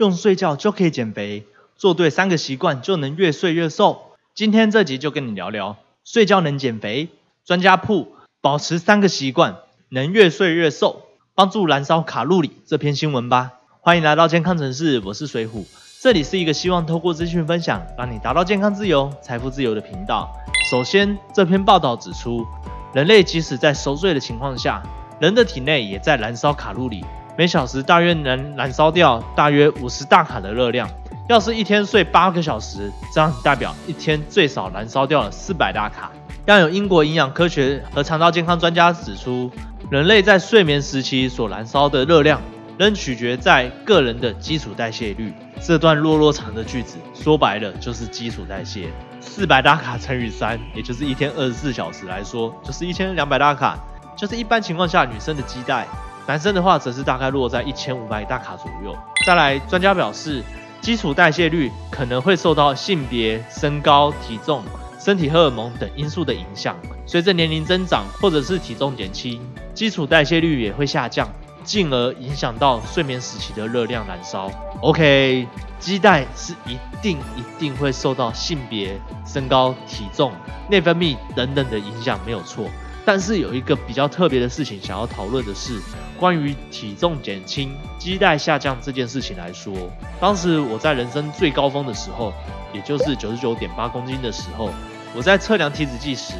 用睡觉就可以减肥，做对三个习惯就能越睡越瘦。今天这集就跟你聊聊睡觉能减肥，专家铺保持三个习惯能越睡越瘦，帮助燃烧卡路里这篇新闻吧。欢迎来到健康城市，我是水虎，这里是一个希望透过资讯分享，让你达到健康自由、财富自由的频道。首先，这篇报道指出，人类即使在熟睡的情况下，人的体内也在燃烧卡路里。每小时大约能燃烧掉大约五十大卡的热量。要是一天睡八个小时，这样代表一天最少燃烧掉了四百大卡。让有英国营养科学和肠道健康专家指出，人类在睡眠时期所燃烧的热量，仍取决在个人的基础代谢率。这段落落长的句子，说白了就是基础代谢。四百大卡乘以三，也就是一天二十四小时来说，就是一千两百大卡，就是一般情况下女生的基带。男生的话则是大概落在一千五百大卡左右。再来，专家表示，基础代谢率可能会受到性别、身高、体重、身体荷尔蒙等因素的影响。随着年龄增长或者是体重减轻，基础代谢率也会下降，进而影响到睡眠时期的热量燃烧。OK，基带是一定一定会受到性别、身高、体重、内分泌等等的影响，没有错。但是有一个比较特别的事情想要讨论的是，关于体重减轻、基带下降这件事情来说，当时我在人生最高峰的时候，也就是九十九点八公斤的时候，我在测量体脂计时，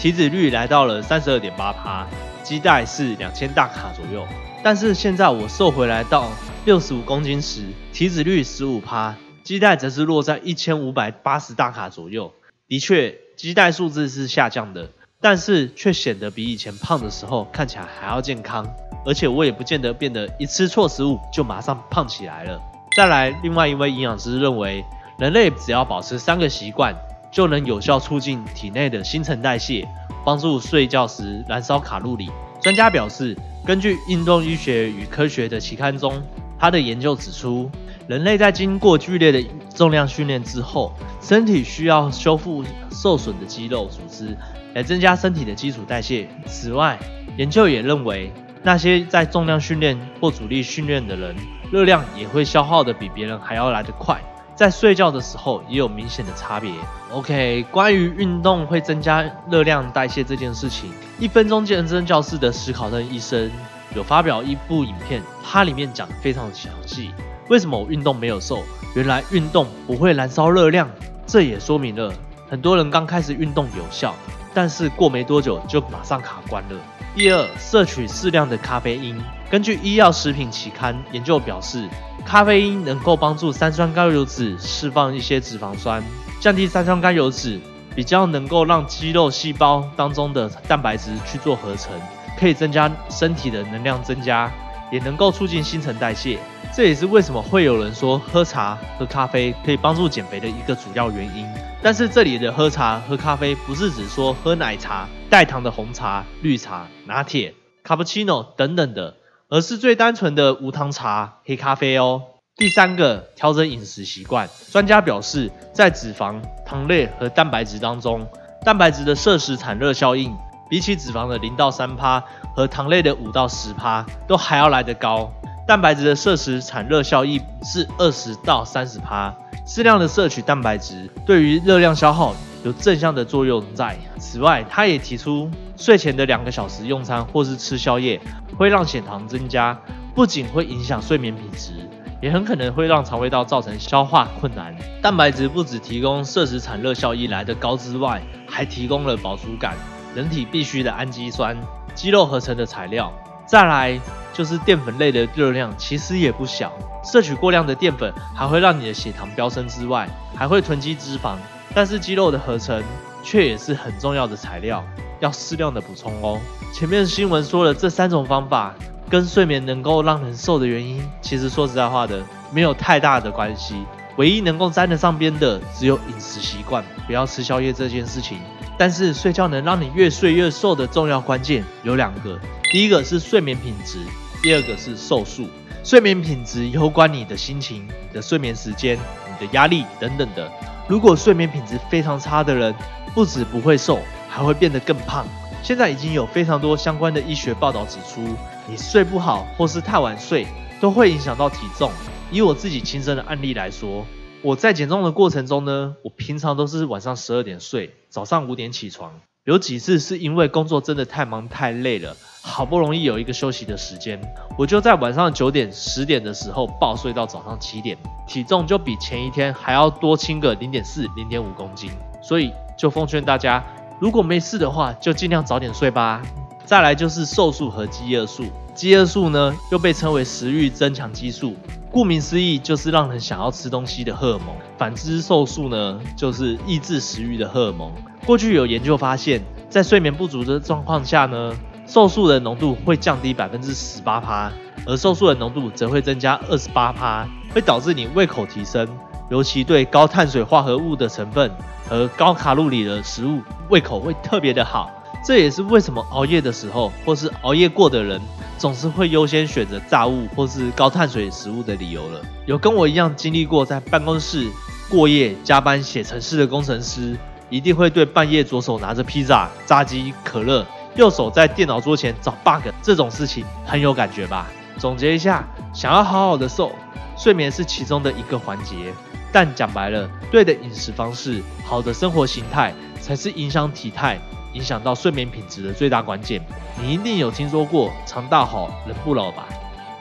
体脂率来到了三十二点八趴，基带是两千大卡左右。但是现在我瘦回来到六十五公斤时，体脂率十五趴，基带则是落在一千五百八十大卡左右。的确，基带数字是下降的。但是却显得比以前胖的时候看起来还要健康，而且我也不见得变得一吃错食物就马上胖起来了。再来，另外一位营养师认为，人类只要保持三个习惯，就能有效促进体内的新陈代谢，帮助睡觉时燃烧卡路里。专家表示，根据《运动医学与科学》的期刊中，他的研究指出，人类在经过剧烈的重量训练之后，身体需要修复受损的肌肉组织。来增加身体的基础代谢。此外，研究也认为，那些在重量训练或阻力训练的人，热量也会消耗的比别人还要来得快。在睡觉的时候也有明显的差别。OK，关于运动会增加热量代谢这件事情，一分钟健身教室的史考特医生有发表一部影片，它里面讲的非常详细。为什么我运动没有瘦？原来运动不会燃烧热量，这也说明了很多人刚开始运动有效。但是过没多久就马上卡关了。第二，摄取适量的咖啡因。根据医药食品期刊研究表示，咖啡因能够帮助三酸甘油脂释放一些脂肪酸，降低三酸甘油脂，比较能够让肌肉细胞当中的蛋白质去做合成，可以增加身体的能量增加，也能够促进新陈代谢。这也是为什么会有人说喝茶、喝咖啡可以帮助减肥的一个主要原因。但是这里的喝茶、喝咖啡不是指说喝奶茶、带糖的红茶、绿茶、拿铁、卡布奇诺等等的，而是最单纯的无糖茶、黑咖啡哦。第三个，调整饮食习惯。专家表示，在脂肪、糖类和蛋白质当中，蛋白质的摄食产热效应，比起脂肪的零到三趴和糖类的五到十趴，都还要来得高。蛋白质的摄食产热效益是二十到三十趴，适量的摄取蛋白质对于热量消耗有正向的作用在。此外，他也提出睡前的两个小时用餐或是吃宵夜会让血糖增加，不仅会影响睡眠品质，也很可能会让肠胃道造成消化困难。蛋白质不只提供摄食产热效益来的高之外，还提供了饱足感，人体必需的氨基酸，肌肉合成的材料。再来。就是淀粉类的热量其实也不小，摄取过量的淀粉还会让你的血糖飙升之外，还会囤积脂肪。但是肌肉的合成却也是很重要的材料，要适量的补充哦。前面新闻说了这三种方法跟睡眠能够让人瘦的原因，其实说实在话的没有太大的关系，唯一能够沾得上边的只有饮食习惯，不要吃宵夜这件事情。但是睡觉能让你越睡越瘦的重要关键有两个，第一个是睡眠品质。第二个是瘦素，睡眠品质有关你的心情、你的睡眠时间、你的压力等等的。如果睡眠品质非常差的人，不止不会瘦，还会变得更胖。现在已经有非常多相关的医学报道指出，你睡不好或是太晚睡，都会影响到体重。以我自己亲身的案例来说，我在减重的过程中呢，我平常都是晚上十二点睡，早上五点起床。有几次是因为工作真的太忙太累了，好不容易有一个休息的时间，我就在晚上九点、十点的时候暴睡到早上七点，体重就比前一天还要多轻个零点四、零点五公斤。所以就奉劝大家，如果没事的话，就尽量早点睡吧。再来就是瘦素和饥饿素，饥饿素呢又被称为食欲增强激素，顾名思义就是让人想要吃东西的荷尔蒙。反之，瘦素呢就是抑制食欲的荷尔蒙。过去有研究发现，在睡眠不足的状况下呢，瘦素的浓度会降低百分之十八趴，而瘦素的浓度则会增加二十八趴，会导致你胃口提升，尤其对高碳水化合物的成分和高卡路里的食物，胃口会特别的好。这也是为什么熬夜的时候，或是熬夜过的人，总是会优先选择炸物或是高碳水食物的理由了。有跟我一样经历过在办公室过夜加班写程式的工程师。一定会对半夜左手拿着披萨、炸鸡、可乐，右手在电脑桌前找 bug 这种事情很有感觉吧？总结一下，想要好好的瘦，睡眠是其中的一个环节。但讲白了，对的饮食方式、好的生活形态，才是影响体态、影响到睡眠品质的最大关键。你一定有听说过“肠道好人不老”吧？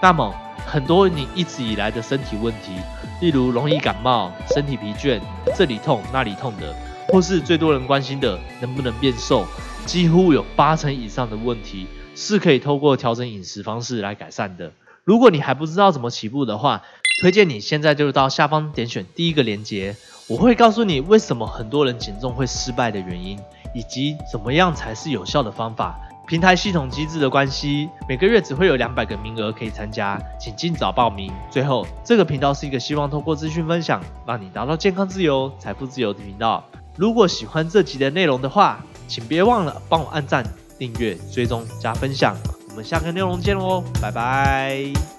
那么，很多你一直以来的身体问题，例如容易感冒、身体疲倦、这里痛那里痛的。或是最多人关心的能不能变瘦，几乎有八成以上的问题是可以透过调整饮食方式来改善的。如果你还不知道怎么起步的话，推荐你现在就到下方点选第一个链接，我会告诉你为什么很多人减重会失败的原因，以及怎么样才是有效的方法。平台系统机制的关系，每个月只会有两百个名额可以参加，请尽早报名。最后，这个频道是一个希望通过资讯分享，让你达到健康自由、财富自由的频道。如果喜欢这集的内容的话，请别忘了帮我按赞、订阅、追踪、加分享。我们下个内容见喽，拜拜。